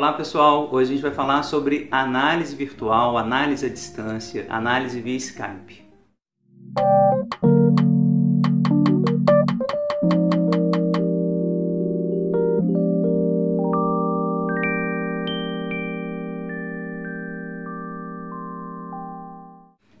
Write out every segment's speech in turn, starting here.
Olá pessoal, hoje a gente vai falar sobre análise virtual, análise à distância, análise via Skype.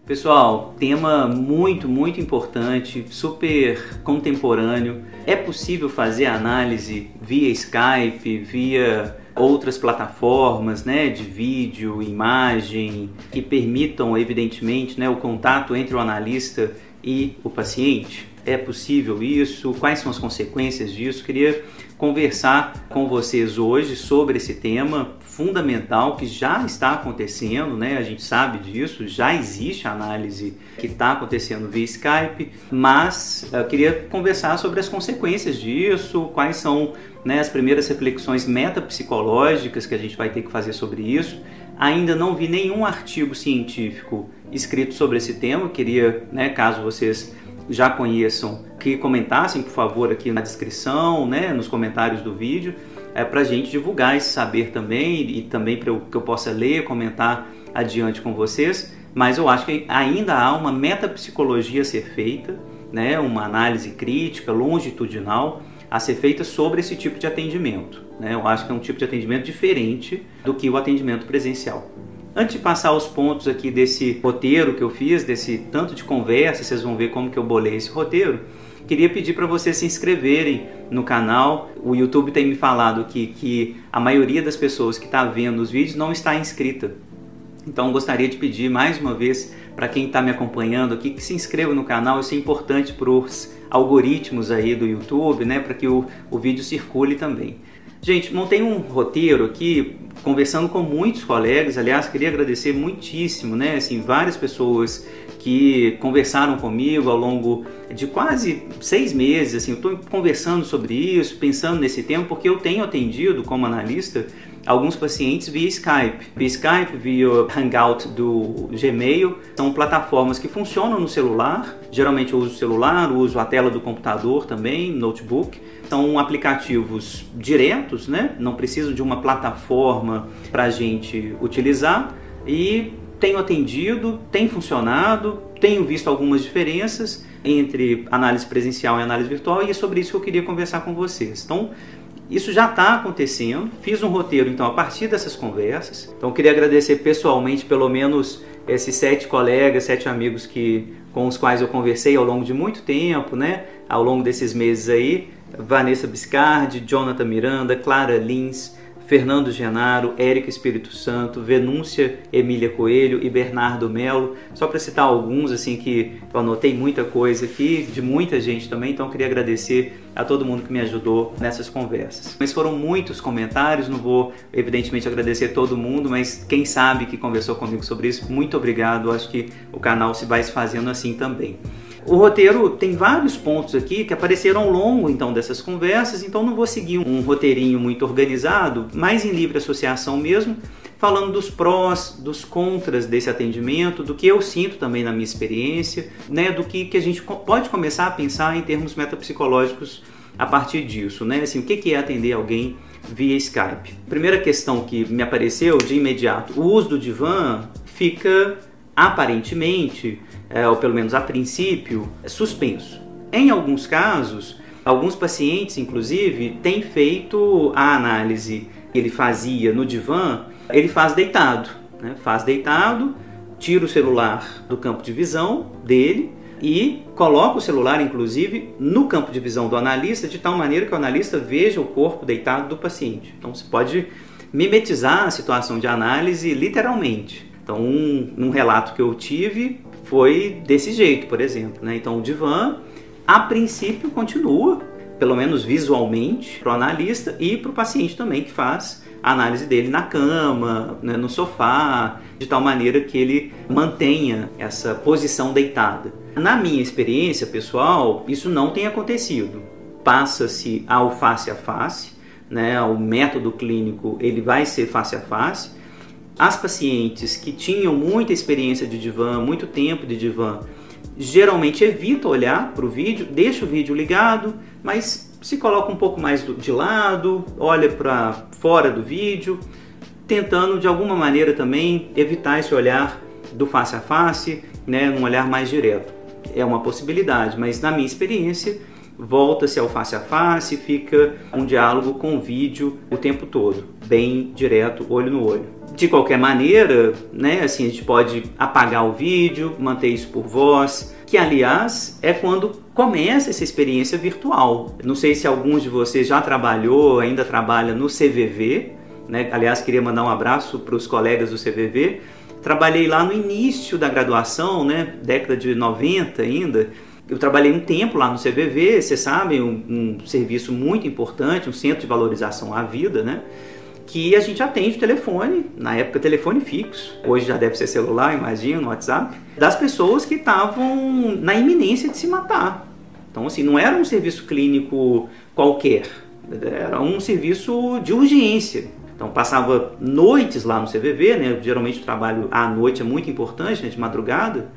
Pessoal, tema muito, muito importante, super contemporâneo. É possível fazer análise via Skype, via outras plataformas, né, de vídeo, imagem, que permitam, evidentemente, né, o contato entre o analista e o paciente? É possível isso? Quais são as consequências disso? Queria conversar com vocês hoje sobre esse tema fundamental que já está acontecendo, né? A gente sabe disso, já existe análise que está acontecendo via Skype, mas eu queria conversar sobre as consequências disso, quais são né, as primeiras reflexões metapsicológicas que a gente vai ter que fazer sobre isso. Ainda não vi nenhum artigo científico escrito sobre esse tema, queria, né, caso vocês já conheçam, que comentassem, por favor, aqui na descrição, né, nos comentários do vídeo, é, para a gente divulgar esse saber também e também para que eu possa ler, comentar adiante com vocês. Mas eu acho que ainda há uma metapsicologia a ser feita, né, uma análise crítica, longitudinal, a ser feita sobre esse tipo de atendimento. Né? Eu acho que é um tipo de atendimento diferente do que o atendimento presencial. Antes de passar os pontos aqui desse roteiro que eu fiz, desse tanto de conversa, vocês vão ver como que eu bolei esse roteiro. Queria pedir para vocês se inscreverem no canal. O YouTube tem me falado que, que a maioria das pessoas que está vendo os vídeos não está inscrita. Então gostaria de pedir mais uma vez para quem está me acompanhando aqui que se inscreva no canal. Isso é importante para os algoritmos aí do YouTube, né, para que o, o vídeo circule também. Gente, montei um roteiro aqui, conversando com muitos colegas, aliás, queria agradecer muitíssimo, né, assim, várias pessoas que conversaram comigo ao longo de quase seis meses, assim, eu estou conversando sobre isso, pensando nesse tema, porque eu tenho atendido como analista alguns pacientes via Skype. Via Skype, via Hangout do Gmail. São plataformas que funcionam no celular. Geralmente eu uso o celular, uso a tela do computador também, notebook. São aplicativos diretos, né? Não preciso de uma plataforma para a gente utilizar. E tenho atendido, tem funcionado, tenho visto algumas diferenças entre análise presencial e análise virtual e é sobre isso que eu queria conversar com vocês. Então, isso já está acontecendo. Fiz um roteiro então a partir dessas conversas. Então queria agradecer pessoalmente pelo menos esses sete colegas, sete amigos que com os quais eu conversei ao longo de muito tempo, né? Ao longo desses meses aí, Vanessa Biscardi, Jonathan Miranda, Clara Lins, Fernando Genaro, Érica Espírito Santo, Venúncia Emília Coelho e Bernardo Melo, só para citar alguns assim que eu anotei muita coisa aqui, de muita gente também, então queria agradecer a todo mundo que me ajudou nessas conversas. Mas foram muitos comentários, não vou evidentemente agradecer todo mundo, mas quem sabe que conversou comigo sobre isso, muito obrigado, acho que o canal se vai se fazendo assim também. O roteiro tem vários pontos aqui que apareceram ao longo então dessas conversas, então não vou seguir um roteirinho muito organizado, mais em livre associação mesmo, falando dos prós, dos contras desse atendimento, do que eu sinto também na minha experiência, né, do que, que a gente pode começar a pensar em termos metapsicológicos a partir disso, né? Assim, o que é atender alguém via Skype? Primeira questão que me apareceu de imediato, o uso do divã fica aparentemente é, ou pelo menos a princípio, é suspenso. Em alguns casos, alguns pacientes, inclusive, têm feito a análise que ele fazia no divã, ele faz deitado. Né? Faz deitado, tira o celular do campo de visão dele e coloca o celular, inclusive, no campo de visão do analista, de tal maneira que o analista veja o corpo deitado do paciente. Então, você pode mimetizar a situação de análise literalmente. Então, um, um relato que eu tive foi desse jeito, por exemplo. Né? Então, o divã, a princípio, continua, pelo menos visualmente, para o analista e para o paciente também, que faz a análise dele na cama, né, no sofá, de tal maneira que ele mantenha essa posição deitada. Na minha experiência pessoal, isso não tem acontecido. Passa-se ao face a face, né, o método clínico ele vai ser face a face, as pacientes que tinham muita experiência de divã, muito tempo de divã, geralmente evita olhar para o vídeo, deixa o vídeo ligado, mas se coloca um pouco mais de lado, olha para fora do vídeo, tentando de alguma maneira também evitar esse olhar do face a face, né, um olhar mais direto. É uma possibilidade, mas na minha experiência volta-se ao face a face, fica um diálogo com vídeo o tempo todo, bem direto, olho no olho. De qualquer maneira, né, assim, a gente pode apagar o vídeo, manter isso por voz, que aliás é quando começa essa experiência virtual. Não sei se alguns de vocês já trabalhou, ainda trabalha no CVV, né? Aliás, queria mandar um abraço para os colegas do CVV. Trabalhei lá no início da graduação, né, década de 90 ainda, eu trabalhei um tempo lá no CVV, você sabe, um, um, serviço muito importante, um centro de valorização à vida, né? Que a gente atende o telefone, na época telefone fixo, hoje já deve ser celular, imagino, WhatsApp, das pessoas que estavam na iminência de se matar. Então, assim, não era um serviço clínico qualquer, era um serviço de urgência. Então, passava noites lá no CVV, né? Geralmente o trabalho à noite é muito importante, né? de madrugada,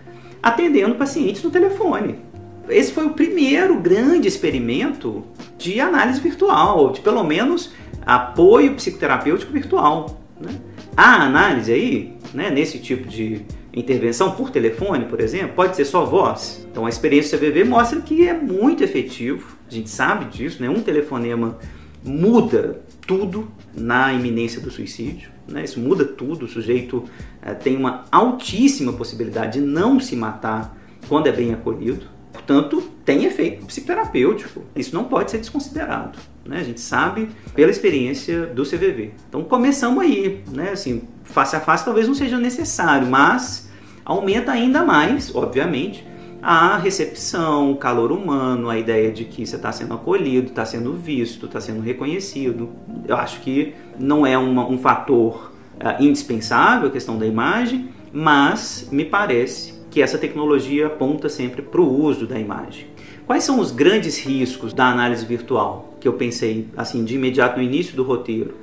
atendendo pacientes no telefone esse foi o primeiro grande experimento de análise virtual, de pelo menos apoio psicoterapêutico virtual. Né? A análise aí, né, nesse tipo de intervenção por telefone, por exemplo, pode ser só voz. Então a experiência do CVV mostra que é muito efetivo, a gente sabe disso, né? um telefonema muda tudo na iminência do suicídio. Né? Isso muda tudo, o sujeito é, tem uma altíssima possibilidade de não se matar quando é bem acolhido. Portanto, tem efeito psicoterapêutico. Isso não pode ser desconsiderado. Né? A gente sabe pela experiência do CVV. Então, começamos aí. Né? Assim, face a face talvez não seja necessário, mas aumenta ainda mais, obviamente, a recepção, o calor humano, a ideia de que você está sendo acolhido, está sendo visto, está sendo reconhecido. Eu acho que não é uma, um fator uh, indispensável a questão da imagem, mas me parece que essa tecnologia aponta sempre para o uso da imagem. Quais são os grandes riscos da análise virtual que eu pensei assim de imediato no início do roteiro?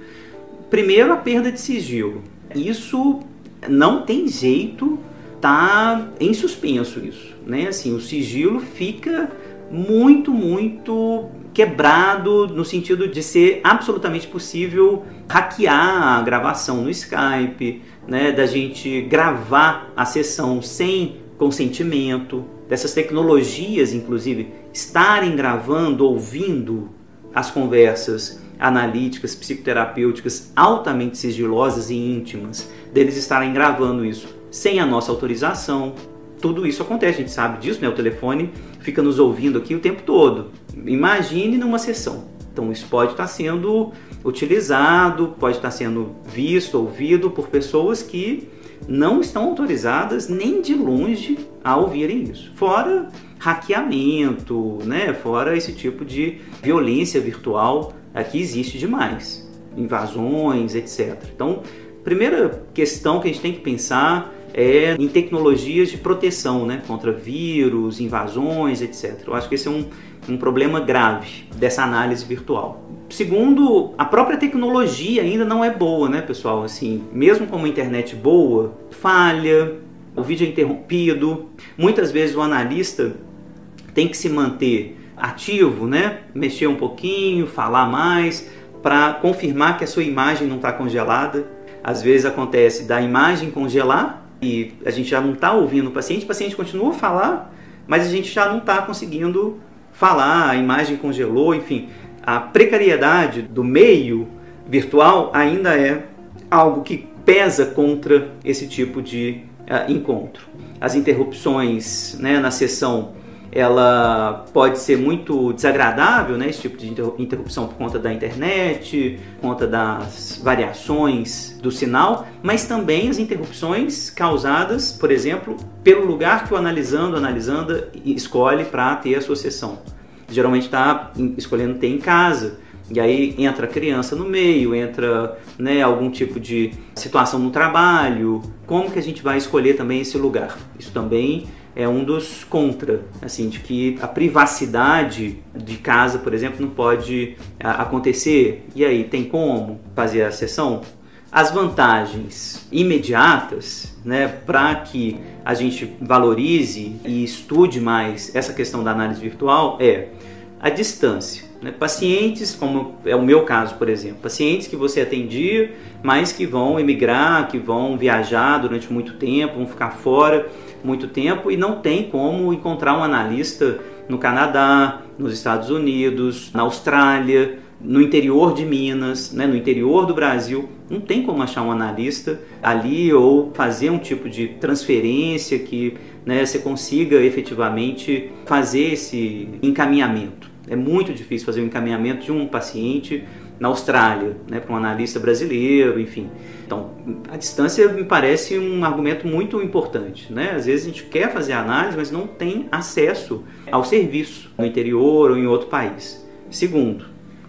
Primeiro, a perda de sigilo. Isso não tem jeito, tá em suspenso isso, né? Assim, o sigilo fica muito, muito quebrado no sentido de ser absolutamente possível hackear a gravação no Skype, né, da gente gravar a sessão sem consentimento, dessas tecnologias, inclusive, estarem gravando, ouvindo as conversas analíticas, psicoterapêuticas altamente sigilosas e íntimas, deles estarem gravando isso sem a nossa autorização. Tudo isso acontece, a gente sabe disso, né? O telefone fica nos ouvindo aqui o tempo todo. Imagine numa sessão. Então isso pode estar sendo utilizado, pode estar sendo visto, ouvido por pessoas que não estão autorizadas nem de longe a ouvirem isso. Fora hackeamento, né? Fora esse tipo de violência virtual que existe demais, invasões, etc. Então, primeira questão que a gente tem que pensar é em tecnologias de proteção, né? Contra vírus, invasões, etc. Eu acho que esse é um, um problema grave dessa análise virtual. Segundo, a própria tecnologia ainda não é boa, né, pessoal? Assim, mesmo com uma internet boa, falha, o vídeo é interrompido. Muitas vezes o analista tem que se manter ativo, né? Mexer um pouquinho, falar mais, para confirmar que a sua imagem não está congelada. Às vezes acontece da imagem congelar e a gente já não está ouvindo o paciente, o paciente continua a falar, mas a gente já não está conseguindo falar, a imagem congelou, enfim a precariedade do meio virtual ainda é algo que pesa contra esse tipo de uh, encontro. As interrupções né, na sessão ela pode ser muito desagradável, né, esse tipo de interrupção por conta da internet, por conta das variações do sinal, mas também as interrupções causadas, por exemplo, pelo lugar que o analisando, analisando escolhe para ter a sua sessão geralmente está escolhendo ter em casa. E aí entra criança no meio, entra né, algum tipo de situação no trabalho. Como que a gente vai escolher também esse lugar? Isso também é um dos contra, assim, de que a privacidade de casa, por exemplo, não pode acontecer. E aí, tem como fazer a sessão? As vantagens imediatas, né, para que a gente valorize e estude mais essa questão da análise virtual é a distância. Né? Pacientes, como é o meu caso, por exemplo, pacientes que você atendia, mas que vão emigrar, que vão viajar durante muito tempo, vão ficar fora muito tempo e não tem como encontrar um analista no Canadá, nos Estados Unidos, na Austrália, no interior de Minas, né, no interior do Brasil, não tem como achar um analista ali ou fazer um tipo de transferência que né, você consiga efetivamente fazer esse encaminhamento. É muito difícil fazer o encaminhamento de um paciente na Austrália, né, para um analista brasileiro, enfim. Então, a distância me parece um argumento muito importante. Né? Às vezes a gente quer fazer análise, mas não tem acesso ao serviço no interior ou em outro país. Segundo,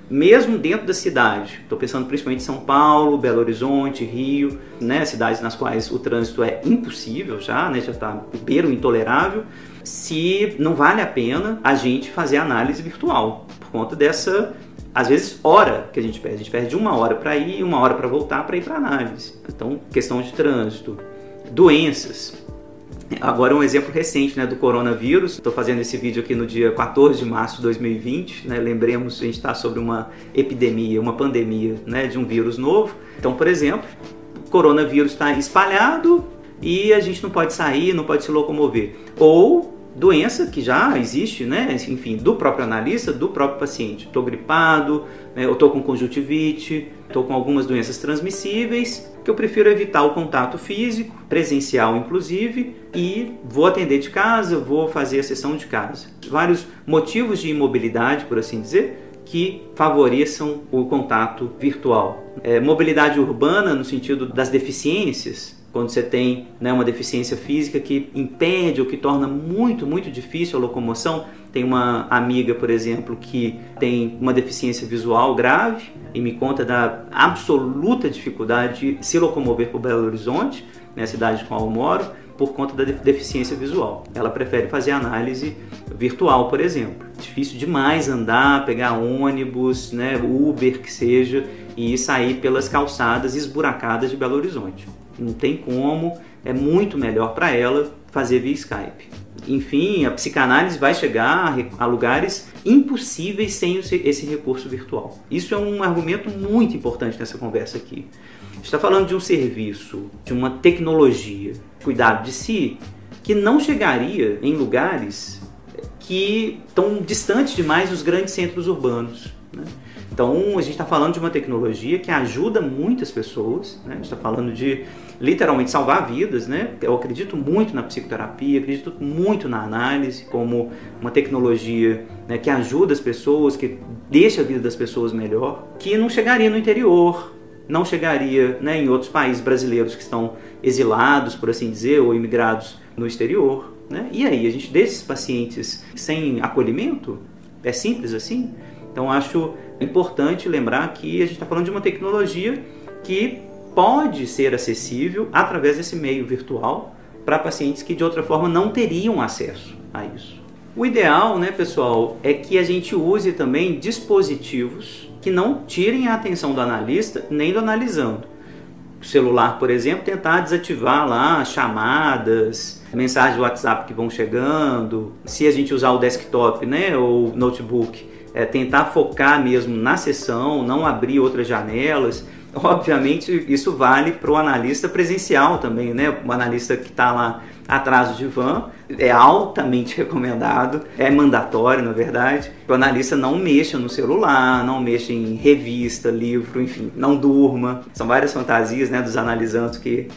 mesmo dentro da cidade, estou pensando principalmente em São Paulo, Belo Horizonte, Rio, né, cidades nas quais o trânsito é impossível já, né, já está beiro intolerável, se não vale a pena a gente fazer análise virtual, por conta dessa, às vezes, hora que a gente perde. A gente perde uma hora para ir, uma hora para voltar para ir para análise. Então, questão de trânsito, doenças, Agora um exemplo recente né, do coronavírus. Estou fazendo esse vídeo aqui no dia 14 de março de 2020. Né? Lembremos, a gente está sobre uma epidemia, uma pandemia né, de um vírus novo. Então, por exemplo, o coronavírus está espalhado e a gente não pode sair, não pode se locomover. Ou doença que já existe, né? enfim, do próprio analista, do próprio paciente. Estou gripado, né? eu estou com conjuntivite, estou com algumas doenças transmissíveis que eu prefiro evitar o contato físico, presencial inclusive, e vou atender de casa, vou fazer a sessão de casa. Vários motivos de imobilidade, por assim dizer, que favoreçam o contato virtual. É, mobilidade urbana, no sentido das deficiências, quando você tem né, uma deficiência física que impede ou que torna muito, muito difícil a locomoção. Tem uma amiga, por exemplo, que tem uma deficiência visual grave e me conta da absoluta dificuldade de se locomover por Belo Horizonte, né, cidade com a qual eu moro, por conta da deficiência visual. Ela prefere fazer análise virtual, por exemplo. Difícil demais andar, pegar ônibus, né, Uber que seja, e sair pelas calçadas esburacadas de Belo Horizonte não tem como, é muito melhor para ela fazer via Skype. Enfim, a psicanálise vai chegar a lugares impossíveis sem esse recurso virtual. Isso é um argumento muito importante nessa conversa aqui. Está falando de um serviço, de uma tecnologia, cuidado de si, que não chegaria em lugares que estão distantes demais dos grandes centros urbanos. Né? Então, a gente está falando de uma tecnologia que ajuda muitas pessoas, né? a gente está falando de literalmente salvar vidas, né? Eu acredito muito na psicoterapia, acredito muito na análise como uma tecnologia né, que ajuda as pessoas, que deixa a vida das pessoas melhor, que não chegaria no interior, não chegaria né, em outros países brasileiros que estão exilados, por assim dizer, ou imigrados no exterior. Né? E aí, a gente deixa esses pacientes sem acolhimento? É simples assim? Então, acho importante lembrar que a gente está falando de uma tecnologia que pode ser acessível através desse meio virtual para pacientes que de outra forma não teriam acesso a isso. O ideal, né, pessoal, é que a gente use também dispositivos que não tirem a atenção do analista nem do analisando. O celular, por exemplo, tentar desativar lá chamadas, mensagens do WhatsApp que vão chegando. Se a gente usar o desktop, né, ou notebook, é tentar focar mesmo na sessão, não abrir outras janelas Obviamente, isso vale para o analista presencial também, né? O analista que está lá atrás do divã é altamente recomendado, é mandatório, na verdade, o analista não mexa no celular, não mexa em revista, livro, enfim, não durma. São várias fantasias né, dos analisantes que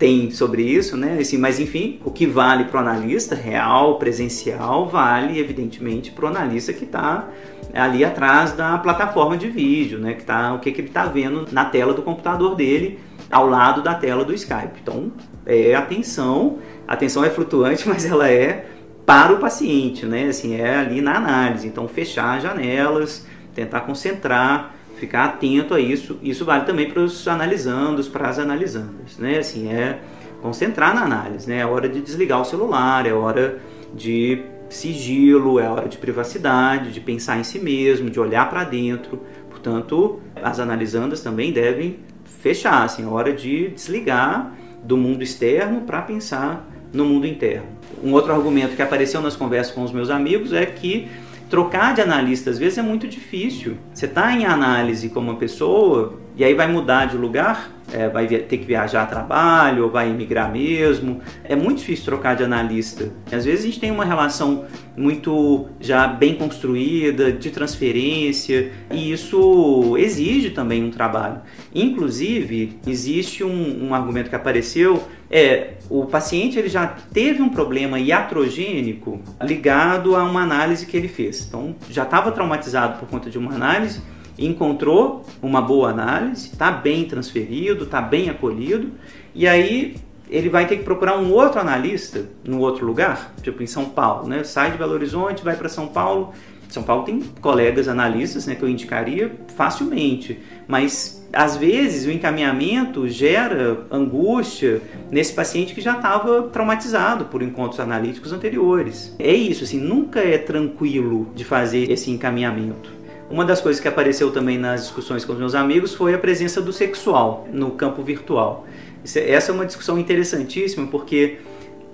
tem sobre isso, né? Assim, mas enfim, o que vale para o analista real, presencial, vale evidentemente para o analista que está ali atrás da plataforma de vídeo, né? Que tá, o que, que ele está vendo na tela do computador dele, ao lado da tela do Skype. Então, é atenção, atenção é flutuante, mas ela é para o paciente, né? Assim, é ali na análise. Então, fechar janelas, tentar concentrar, ficar atento a isso. Isso vale também para os analisandos, para as analisandas, né? Assim, é concentrar na análise, né? É hora de desligar o celular, é hora de sigilo, é hora de privacidade, de pensar em si mesmo, de olhar para dentro. Portanto, as analisandas também devem fechar, assim, é hora de desligar do mundo externo para pensar no mundo interno. Um outro argumento que apareceu nas conversas com os meus amigos é que trocar de analista às vezes é muito difícil. Você está em análise como uma pessoa e aí vai mudar de lugar, é, vai ter que viajar a trabalho, ou vai emigrar mesmo. É muito difícil trocar de analista. Às vezes a gente tem uma relação muito já bem construída, de transferência, e isso exige também um trabalho. Inclusive, existe um, um argumento que apareceu é o paciente ele já teve um problema iatrogênico ligado a uma análise que ele fez. Então já estava traumatizado por conta de uma análise encontrou uma boa análise, está bem transferido, está bem acolhido, e aí ele vai ter que procurar um outro analista no outro lugar, tipo em São Paulo, né? Sai de Belo Horizonte, vai para São Paulo. São Paulo tem colegas analistas, né, que eu indicaria facilmente, mas às vezes o encaminhamento gera angústia nesse paciente que já estava traumatizado por encontros analíticos anteriores. É isso, assim, nunca é tranquilo de fazer esse encaminhamento. Uma das coisas que apareceu também nas discussões com os meus amigos foi a presença do sexual no campo virtual. É, essa é uma discussão interessantíssima porque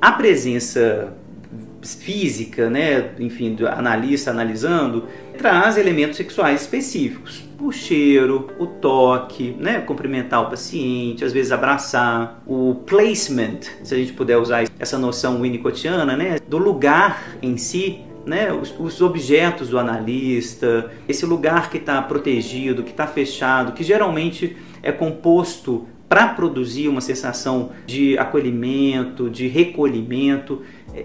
a presença física, né, enfim, do analista analisando, traz elementos sexuais específicos. O cheiro, o toque, né, cumprimentar o paciente, às vezes abraçar, o placement, se a gente puder usar essa noção winnicottiana, né, do lugar em si né, os, os, objetos do analista, esse lugar que está protegido, que está fechado, que geralmente é composto para produzir uma sensação de acolhimento, de recolhimento.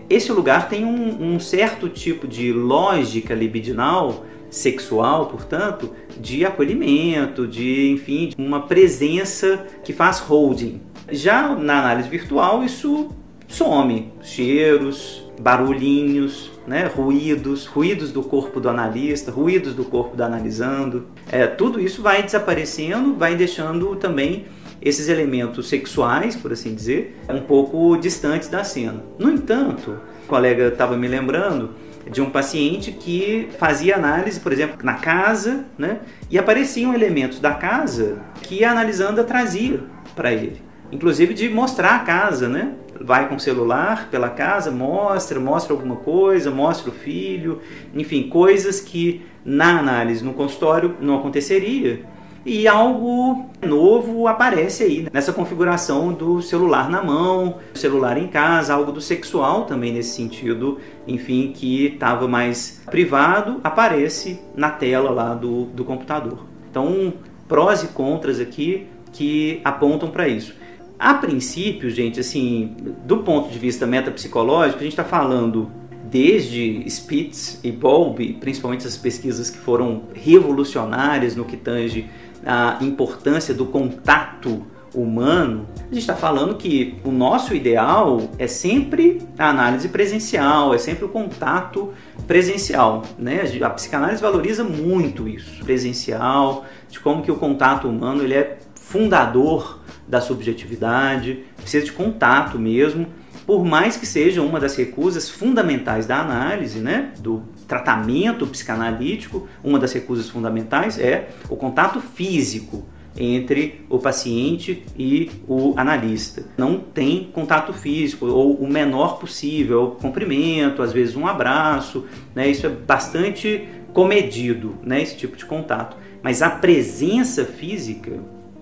Esse lugar tem um, um certo tipo de lógica libidinal sexual, portanto, de acolhimento, de, enfim, uma presença que faz holding. Já na análise virtual, isso some. Cheiros, barulhinhos, né, ruídos, ruídos do corpo do analista, ruídos do corpo do analisando. É, tudo isso vai desaparecendo, vai deixando também esses elementos sexuais, por assim dizer, um pouco distantes da cena. No entanto, o colega estava me lembrando de um paciente que fazia análise, por exemplo, na casa, né, e apareciam elementos da casa que a analisanda trazia para ele inclusive de mostrar a casa, né? Vai com o celular pela casa, mostra, mostra alguma coisa, mostra o filho, enfim, coisas que na análise no consultório não aconteceria. E algo novo aparece aí nessa configuração do celular na mão, celular em casa, algo do sexual também nesse sentido, enfim, que estava mais privado, aparece na tela lá do, do computador. Então, prós e contras aqui que apontam para isso. A princípio, gente, assim, do ponto de vista metapsicológico, a gente está falando desde Spitz e Bowlby, principalmente essas pesquisas que foram revolucionárias no que tange a importância do contato humano, a gente está falando que o nosso ideal é sempre a análise presencial, é sempre o contato presencial. Né? A psicanálise valoriza muito isso, presencial, de como que o contato humano ele é fundador da subjetividade, precisa de contato mesmo, por mais que seja uma das recusas fundamentais da análise, né, do tratamento psicanalítico, uma das recusas fundamentais é o contato físico entre o paciente e o analista. Não tem contato físico, ou o menor possível, cumprimento, às vezes um abraço, né? isso é bastante comedido, né? esse tipo de contato. Mas a presença física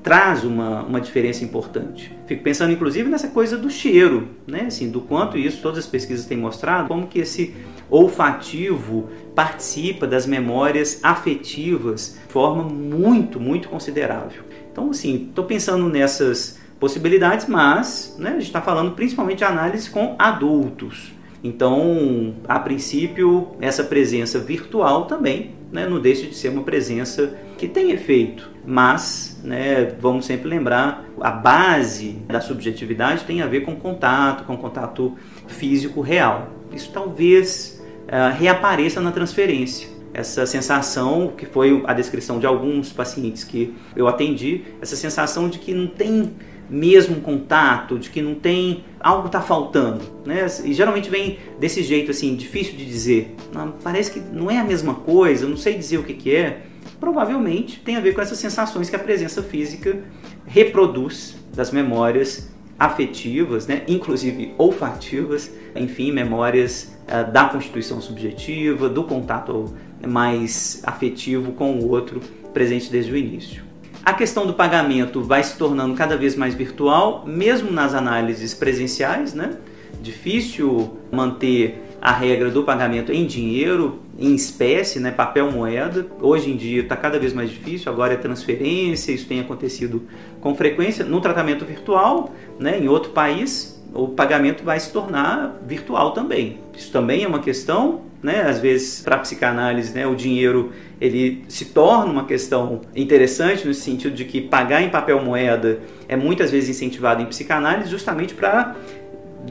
traz uma, uma diferença importante. Fico pensando inclusive nessa coisa do cheiro, né? Assim, do quanto isso todas as pesquisas têm mostrado, como que esse olfativo participa das memórias afetivas de forma muito, muito considerável. Então, assim, estou pensando nessas possibilidades, mas né, a gente está falando principalmente de análise com adultos. Então, a princípio, essa presença virtual também né, não deixa de ser uma presença que tem efeito, mas né, vamos sempre lembrar a base da subjetividade tem a ver com contato, com contato físico real. Isso talvez uh, reapareça na transferência. Essa sensação, que foi a descrição de alguns pacientes que eu atendi, essa sensação de que não tem mesmo contato, de que não tem algo está faltando, né? E geralmente vem desse jeito assim, difícil de dizer. Parece que não é a mesma coisa, não sei dizer o que, que é. Provavelmente tem a ver com essas sensações que a presença física reproduz das memórias afetivas, né, inclusive olfativas, enfim, memórias uh, da constituição subjetiva, do contato mais afetivo com o outro presente desde o início. A questão do pagamento vai se tornando cada vez mais virtual, mesmo nas análises presenciais, né? Difícil manter a regra do pagamento em dinheiro, em espécie, né, papel moeda. Hoje em dia está cada vez mais difícil, agora é transferência, isso tem acontecido com frequência. No tratamento virtual, né, em outro país, o pagamento vai se tornar virtual também. Isso também é uma questão, né? Às vezes, para psicanálise, né, o dinheiro ele se torna uma questão interessante no sentido de que pagar em papel moeda é muitas vezes incentivado em psicanálise justamente para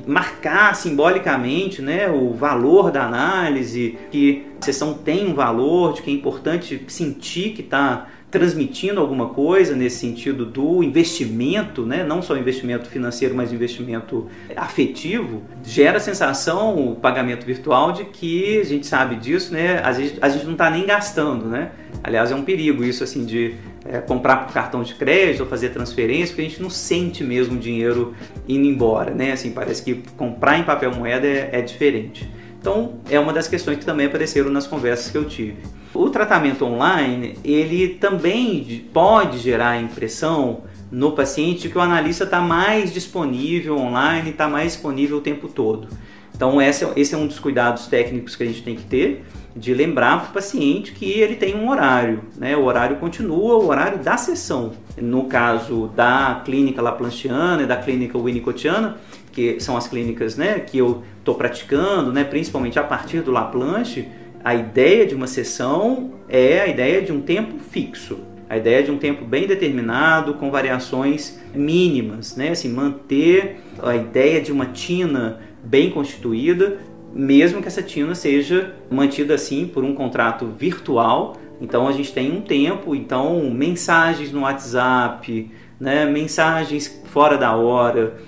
marcar simbolicamente né, o valor da análise, que a sessão tem um valor, de que é importante sentir que está transmitindo alguma coisa nesse sentido do investimento, né? não só investimento financeiro, mas investimento afetivo, gera a sensação, o pagamento virtual, de que a gente sabe disso, né? às vezes a gente não está nem gastando. Né? Aliás, é um perigo isso assim de é, comprar por cartão de crédito ou fazer transferência, porque a gente não sente mesmo o dinheiro indo embora. Né? Assim, parece que comprar em papel moeda é, é diferente. Então, é uma das questões que também apareceram nas conversas que eu tive. O tratamento online, ele também pode gerar a impressão no paciente que o analista está mais disponível online, está mais disponível o tempo todo. Então é, esse é um dos cuidados técnicos que a gente tem que ter, de lembrar para o paciente que ele tem um horário, né? o horário continua, o horário da sessão. No caso da clínica Laplanchiana e da clínica Winnicottiana, que são as clínicas né, que eu estou praticando, né, principalmente a partir do Laplanche, a ideia de uma sessão é a ideia de um tempo fixo, a ideia de um tempo bem determinado, com variações mínimas, né? Assim, manter a ideia de uma tina bem constituída, mesmo que essa tina seja mantida assim por um contrato virtual. Então a gente tem um tempo, então mensagens no WhatsApp, né? mensagens fora da hora,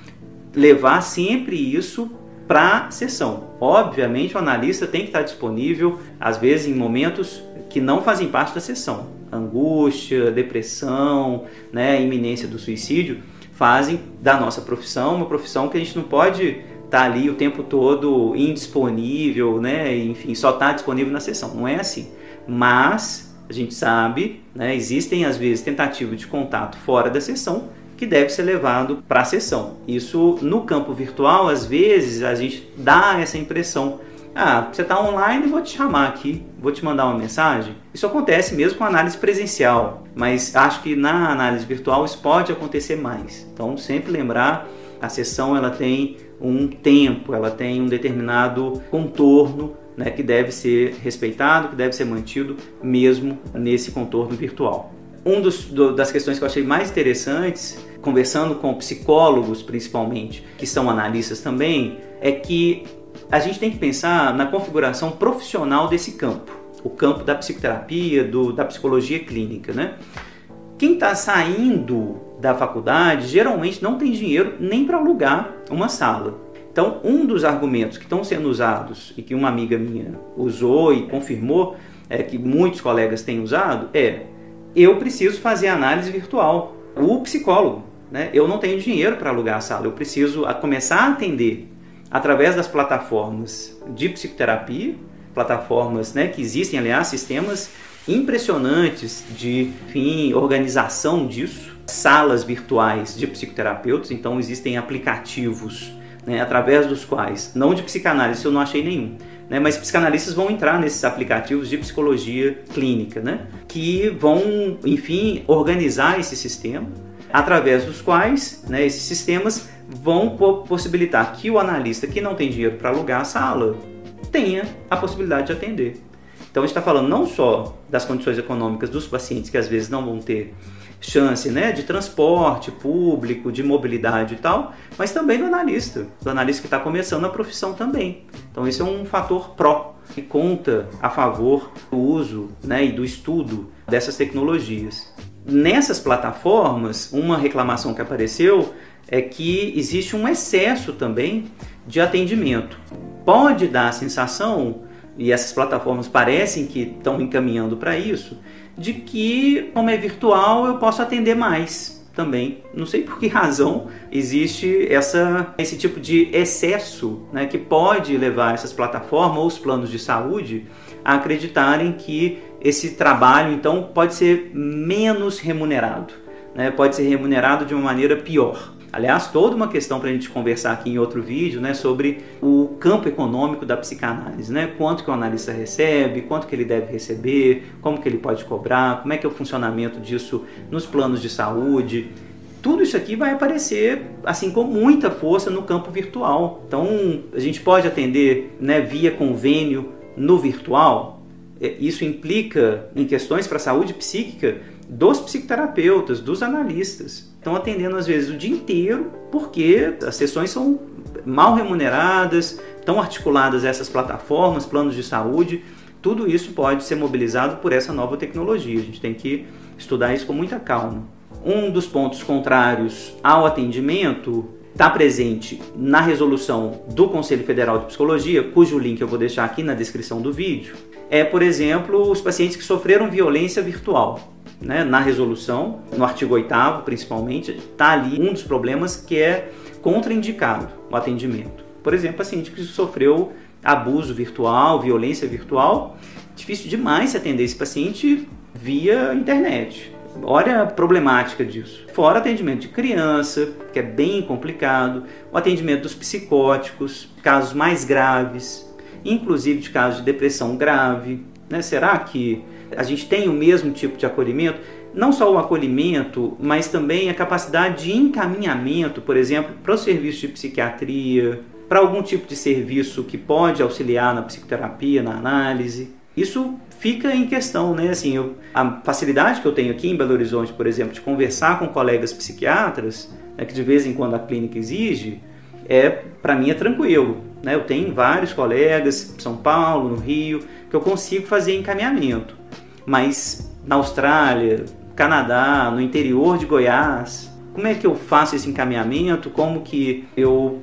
levar sempre isso para a sessão. Obviamente, o analista tem que estar disponível, às vezes em momentos que não fazem parte da sessão. Angústia, depressão, né, iminência do suicídio fazem da nossa profissão uma profissão que a gente não pode tá ali o tempo todo indisponível, né, enfim, só estar tá disponível na sessão. Não é assim. Mas a gente sabe, né, existem às vezes tentativas de contato fora da sessão que deve ser levado para a sessão. Isso no campo virtual, às vezes a gente dá essa impressão. Ah, você está online, vou te chamar aqui, vou te mandar uma mensagem. Isso acontece mesmo com análise presencial, mas acho que na análise virtual isso pode acontecer mais. Então, sempre lembrar, a sessão ela tem um tempo, ela tem um determinado contorno né, que deve ser respeitado, que deve ser mantido mesmo nesse contorno virtual. Um dos, do, das questões que eu achei mais interessantes conversando com psicólogos principalmente, que são analistas também, é que a gente tem que pensar na configuração profissional desse campo, o campo da psicoterapia, do, da psicologia clínica, né? Quem está saindo da faculdade geralmente não tem dinheiro nem para alugar uma sala. Então, um dos argumentos que estão sendo usados e que uma amiga minha usou e confirmou, é, que muitos colegas têm usado, é: eu preciso fazer análise virtual. O psicólogo, né? Eu não tenho dinheiro para alugar a sala, eu preciso começar a atender através das plataformas de psicoterapia, plataformas né, que existem, aliás, sistemas impressionantes de enfim, organização disso, salas virtuais de psicoterapeutas, então existem aplicativos né, através dos quais, não de psicanálise, eu não achei nenhum, né, mas psicanalistas vão entrar nesses aplicativos de psicologia clínica, né, que vão, enfim, organizar esse sistema através dos quais né, esses sistemas vão possibilitar que o analista que não tem dinheiro para alugar a sala tenha a possibilidade de atender. Então a gente está falando não só das condições econômicas dos pacientes que às vezes não vão ter chance né, de transporte público, de mobilidade e tal, mas também do analista, do analista que está começando a profissão também. Então isso é um fator pró que conta a favor do uso né, e do estudo dessas tecnologias. Nessas plataformas, uma reclamação que apareceu é que existe um excesso também de atendimento. Pode dar a sensação, e essas plataformas parecem que estão encaminhando para isso, de que, como é virtual, eu posso atender mais. também. Não sei por que razão existe essa, esse tipo de excesso né, que pode levar essas plataformas ou os planos de saúde a acreditarem que esse trabalho então pode ser menos remunerado, né, pode ser remunerado de uma maneira pior. Aliás, toda uma questão para a gente conversar aqui em outro vídeo, né, sobre o campo econômico da psicanálise, né, quanto que o analista recebe, quanto que ele deve receber, como que ele pode cobrar, como é que é o funcionamento disso nos planos de saúde. Tudo isso aqui vai aparecer assim com muita força no campo virtual. Então, a gente pode atender, né, via convênio no virtual. É, isso implica em questões para a saúde psíquica dos psicoterapeutas, dos analistas. Estão atendendo às vezes o dia inteiro porque as sessões são mal remuneradas, estão articuladas essas plataformas, planos de saúde. Tudo isso pode ser mobilizado por essa nova tecnologia. A gente tem que estudar isso com muita calma. Um dos pontos contrários ao atendimento está presente na resolução do Conselho Federal de Psicologia, cujo link eu vou deixar aqui na descrição do vídeo, é, por exemplo, os pacientes que sofreram violência virtual né, na resolução, no artigo 8 principalmente, está ali um dos problemas que é contraindicado o atendimento. Por exemplo, paciente que sofreu abuso virtual, violência virtual, difícil demais se atender esse paciente via internet. Olha a problemática disso. Fora atendimento de criança, que é bem complicado, o atendimento dos psicóticos, casos mais graves, inclusive de casos de depressão grave. Né? Será que a gente tem o mesmo tipo de acolhimento, não só o acolhimento, mas também a capacidade de encaminhamento, por exemplo, para o serviço de psiquiatria, para algum tipo de serviço que pode auxiliar na psicoterapia, na análise. Isso fica em questão, né? Assim, eu, a facilidade que eu tenho aqui em Belo Horizonte, por exemplo, de conversar com colegas psiquiatras, né, que de vez em quando a clínica exige, é para mim é tranquilo. Né? Eu tenho vários colegas, São Paulo, no Rio, que eu consigo fazer encaminhamento. Mas na Austrália, Canadá, no interior de Goiás, como é que eu faço esse encaminhamento? Como que eu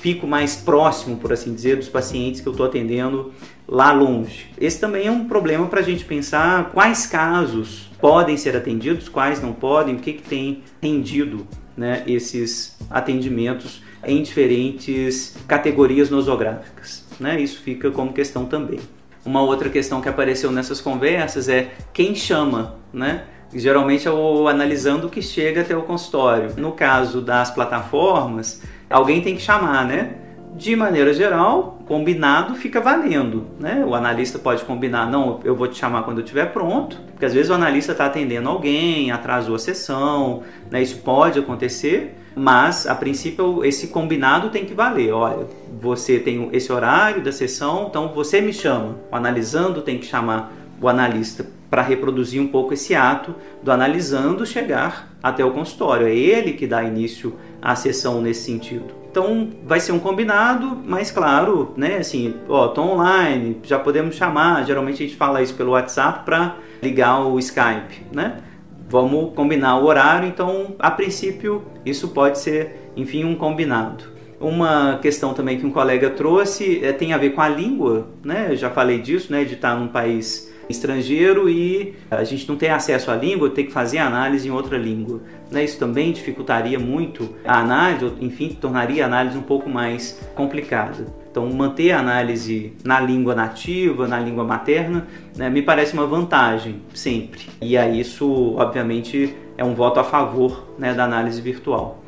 fico mais próximo, por assim dizer, dos pacientes que eu estou atendendo lá longe? Esse também é um problema para a gente pensar quais casos podem ser atendidos, quais não podem, o que, que tem rendido né, esses atendimentos em diferentes categorias nosográficas. Né? Isso fica como questão também. Uma outra questão que apareceu nessas conversas é quem chama, né? Geralmente é o analisando que chega até o consultório. No caso das plataformas, alguém tem que chamar, né? De maneira geral, combinado fica valendo, né? O analista pode combinar, não, eu vou te chamar quando eu estiver pronto, porque às vezes o analista está atendendo alguém, atrasou a sessão, né? Isso pode acontecer mas a princípio esse combinado tem que valer. Olha, você tem esse horário da sessão, então você me chama. O analisando tem que chamar o analista para reproduzir um pouco esse ato do analisando chegar até o consultório. É ele que dá início à sessão nesse sentido. Então vai ser um combinado, mas claro, né, assim, ó, tô online, já podemos chamar, geralmente a gente fala isso pelo WhatsApp para ligar o Skype, né? vamos combinar o horário, então a princípio isso pode ser, enfim, um combinado. Uma questão também que um colega trouxe é, tem a ver com a língua, né? Eu já falei disso, né? De estar num país estrangeiro e a gente não ter acesso à língua, ter que fazer análise em outra língua. Né? Isso também dificultaria muito a análise, enfim, tornaria a análise um pouco mais complicada. Então, manter a análise na língua nativa, na língua materna, né, me parece uma vantagem sempre. E aí isso, obviamente, é um voto a favor né, da análise virtual.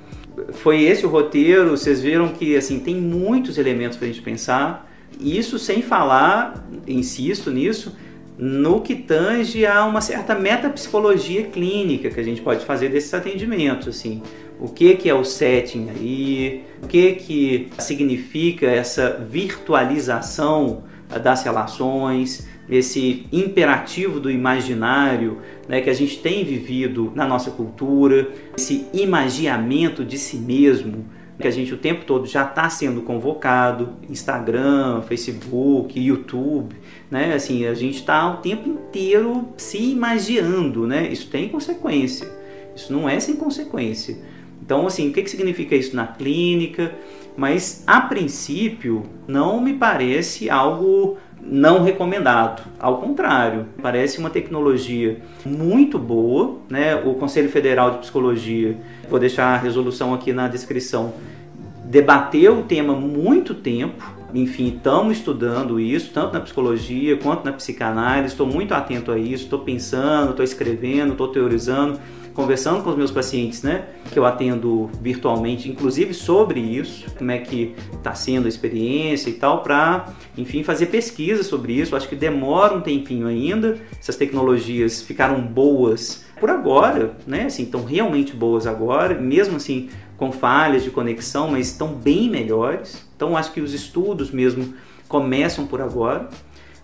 Foi esse o roteiro. Vocês viram que assim tem muitos elementos para a gente pensar. Isso sem falar, insisto nisso, no que tange a uma certa metapsicologia clínica que a gente pode fazer desses atendimentos, assim. O que, que é o setting aí, o que, que significa essa virtualização das relações, esse imperativo do imaginário né, que a gente tem vivido na nossa cultura, esse imagiamento de si mesmo, que a gente o tempo todo já está sendo convocado, Instagram, Facebook, YouTube, né? Assim, a gente está o tempo inteiro se imaginando, né? Isso tem consequência. Isso não é sem consequência. Então, assim, o que, que significa isso na clínica? Mas, a princípio, não me parece algo não recomendado. Ao contrário, parece uma tecnologia muito boa. Né? O Conselho Federal de Psicologia, vou deixar a resolução aqui na descrição, debateu o tema muito tempo. Enfim, estamos estudando isso, tanto na psicologia quanto na psicanálise. Estou muito atento a isso, estou pensando, estou escrevendo, estou teorizando conversando com os meus pacientes, né, que eu atendo virtualmente, inclusive sobre isso, como é que está sendo a experiência e tal, para, enfim, fazer pesquisa sobre isso. Acho que demora um tempinho ainda. Essas tecnologias ficaram boas por agora, né? Assim, estão realmente boas agora, mesmo assim com falhas de conexão, mas estão bem melhores. Então, acho que os estudos mesmo começam por agora.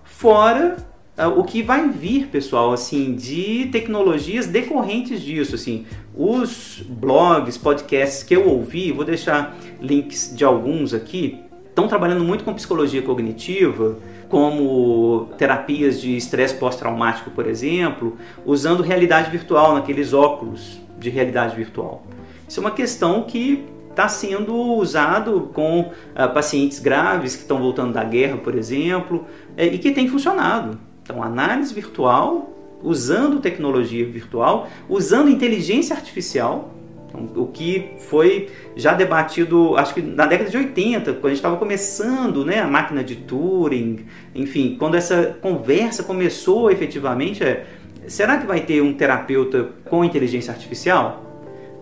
Fora o que vai vir, pessoal, assim, de tecnologias decorrentes disso, assim, os blogs, podcasts que eu ouvi, vou deixar links de alguns aqui, estão trabalhando muito com psicologia cognitiva, como terapias de estresse pós-traumático, por exemplo, usando realidade virtual naqueles óculos de realidade virtual. Isso é uma questão que está sendo usado com uh, pacientes graves que estão voltando da guerra, por exemplo, é, e que tem funcionado. Então, análise virtual, usando tecnologia virtual, usando inteligência artificial, então, o que foi já debatido, acho que na década de 80, quando a gente estava começando né, a máquina de Turing, enfim, quando essa conversa começou efetivamente, é, será que vai ter um terapeuta com inteligência artificial?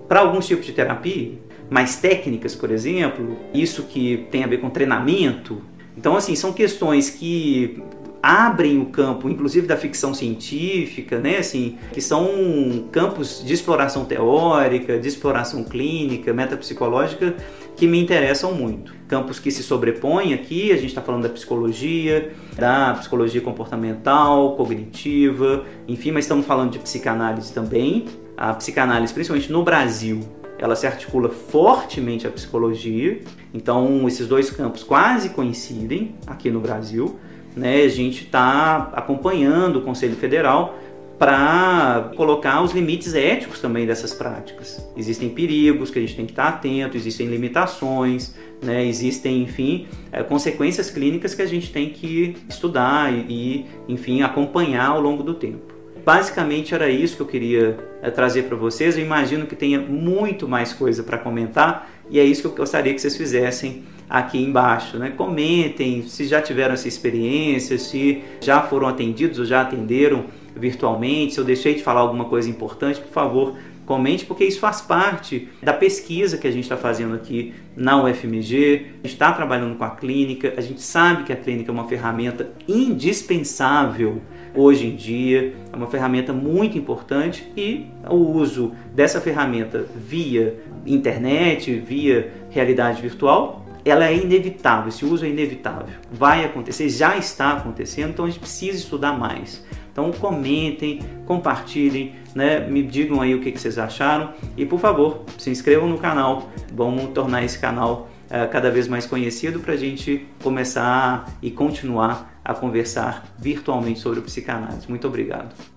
Para alguns tipos de terapia, mais técnicas, por exemplo, isso que tem a ver com treinamento. Então, assim, são questões que abrem o campo, inclusive da ficção científica, né, assim, que são campos de exploração teórica, de exploração clínica, metapsicológica, que me interessam muito. Campos que se sobrepõem aqui, a gente está falando da psicologia, da psicologia comportamental, cognitiva, enfim, mas estamos falando de psicanálise também. A psicanálise, principalmente no Brasil, ela se articula fortemente à psicologia, então esses dois campos quase coincidem aqui no Brasil né, a gente está acompanhando o Conselho Federal para colocar os limites éticos também dessas práticas. Existem perigos que a gente tem que estar atento, existem limitações, né, existem, enfim, é, consequências clínicas que a gente tem que estudar e, enfim, acompanhar ao longo do tempo. Basicamente era isso que eu queria é, trazer para vocês. Eu imagino que tenha muito mais coisa para comentar e é isso que eu gostaria que vocês fizessem aqui embaixo. Né? Comentem se já tiveram essa experiência, se já foram atendidos ou já atenderam virtualmente, se eu deixei de falar alguma coisa importante, por favor, comente, porque isso faz parte da pesquisa que a gente está fazendo aqui na UFMG. A gente está trabalhando com a clínica, a gente sabe que a clínica é uma ferramenta indispensável hoje em dia, é uma ferramenta muito importante e o uso dessa ferramenta via internet, via realidade virtual ela é inevitável, esse uso é inevitável. Vai acontecer, já está acontecendo, então a gente precisa estudar mais. Então comentem, compartilhem, né? me digam aí o que, que vocês acharam e por favor se inscrevam no canal, vamos tornar esse canal uh, cada vez mais conhecido para a gente começar e continuar a conversar virtualmente sobre o psicanálise. Muito obrigado.